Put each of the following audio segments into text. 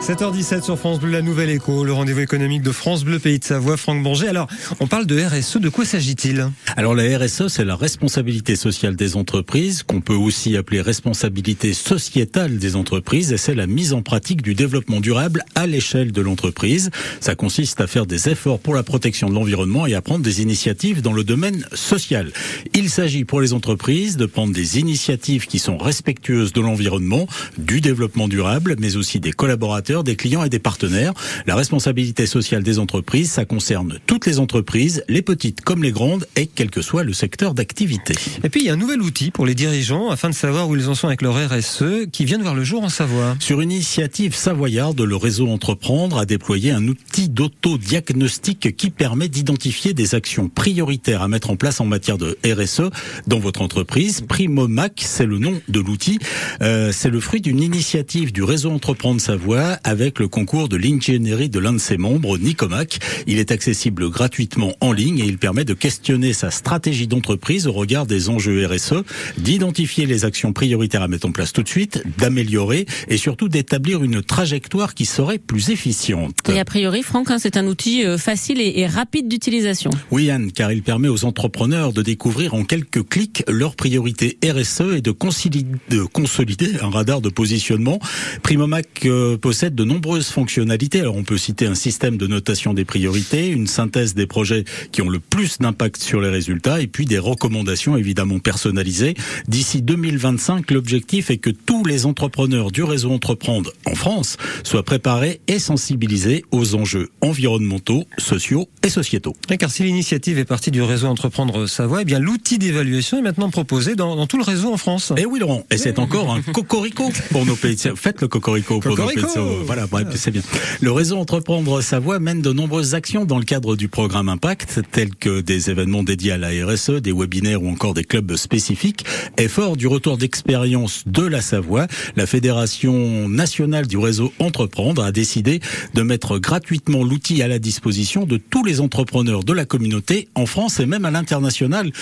7h17 sur France Bleu, la nouvelle écho, le rendez-vous économique de France Bleu, pays de Savoie, Franck Banger. Alors, on parle de RSE, de quoi s'agit-il? Alors la RSE, c'est la responsabilité sociale des entreprises, qu'on peut aussi appeler responsabilité sociétale des entreprises, et c'est la mise en pratique du développement durable à l'échelle de l'entreprise. Ça consiste à faire des efforts pour la protection de l'environnement et à prendre des initiatives dans le domaine social. Il s'agit pour les entreprises de prendre des initiatives qui sont respectueuses de l'environnement, du développement durable, mais aussi des collaborateurs des clients et des partenaires. La responsabilité sociale des entreprises, ça concerne toutes les entreprises, les petites comme les grandes, et quel que soit le secteur d'activité. Et puis, il y a un nouvel outil pour les dirigeants afin de savoir où ils en sont avec leur RSE qui vient de voir le jour en Savoie. Sur une initiative savoyarde, le réseau Entreprendre a déployé un outil d'autodiagnostic qui permet d'identifier des actions prioritaires à mettre en place en matière de RSE dans votre entreprise. Primomac, c'est le nom de l'outil. Euh, c'est le fruit d'une initiative du réseau Entreprendre Savoie avec le concours de l'ingénierie de l'un de ses membres, Nicomac. Il est accessible gratuitement en ligne et il permet de questionner sa stratégie d'entreprise au regard des enjeux RSE, d'identifier les actions prioritaires à mettre en place tout de suite, d'améliorer et surtout d'établir une trajectoire qui serait plus efficiente. Et a priori, Franck, hein, c'est un outil euh, facile et, rapide d'utilisation. Oui, Anne, car il permet aux entrepreneurs de découvrir en quelques clics leurs priorités RSE et de, consolider un radar de positionnement. Primomac euh, possède de nombreuses fonctionnalités. Alors on peut citer un système de notation des priorités, une synthèse des projets qui ont le plus d'impact sur les résultats et puis des recommandations évidemment personnalisées. D'ici 2025, l'objectif est que tous les entrepreneurs du réseau Entreprendre en France soient préparés et sensibilisés aux enjeux environnementaux, sociaux et sociétaux. car si l'initiative est partie du réseau Entreprendre Savoie, eh bien l'outil d'évaluation est maintenant proposé dans, tout le réseau en France. Et eh oui Laurent, et c'est encore un cocorico pour nos pays. Faites le cocorico pour nos pays. Voilà, bref, c'est bien. Le réseau Entreprendre Savoie mène de nombreuses actions dans le cadre du programme Impact, tels que des événements dédiés à la RSE, des webinaires ou encore des clubs spécifiques. Et fort du retour d'expérience de la Savoie, la Fédération nationale du réseau Entreprendre a décidé de mettre gratuitement l'outil à la disposition de tous les entrepreneurs de la communauté en France et même à l'international.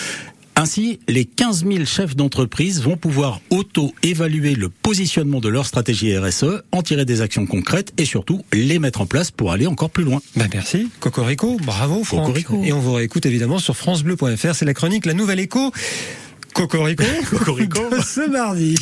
Ainsi, les 15 000 chefs d'entreprise vont pouvoir auto-évaluer le positionnement de leur stratégie RSE, en tirer des actions concrètes et surtout les mettre en place pour aller encore plus loin. Ben merci, Cocorico, bravo Franck. Cocorico. Et on vous réécoute évidemment sur francebleu.fr, c'est la chronique La Nouvelle Écho. Cocorico, Cocorico. ce mardi.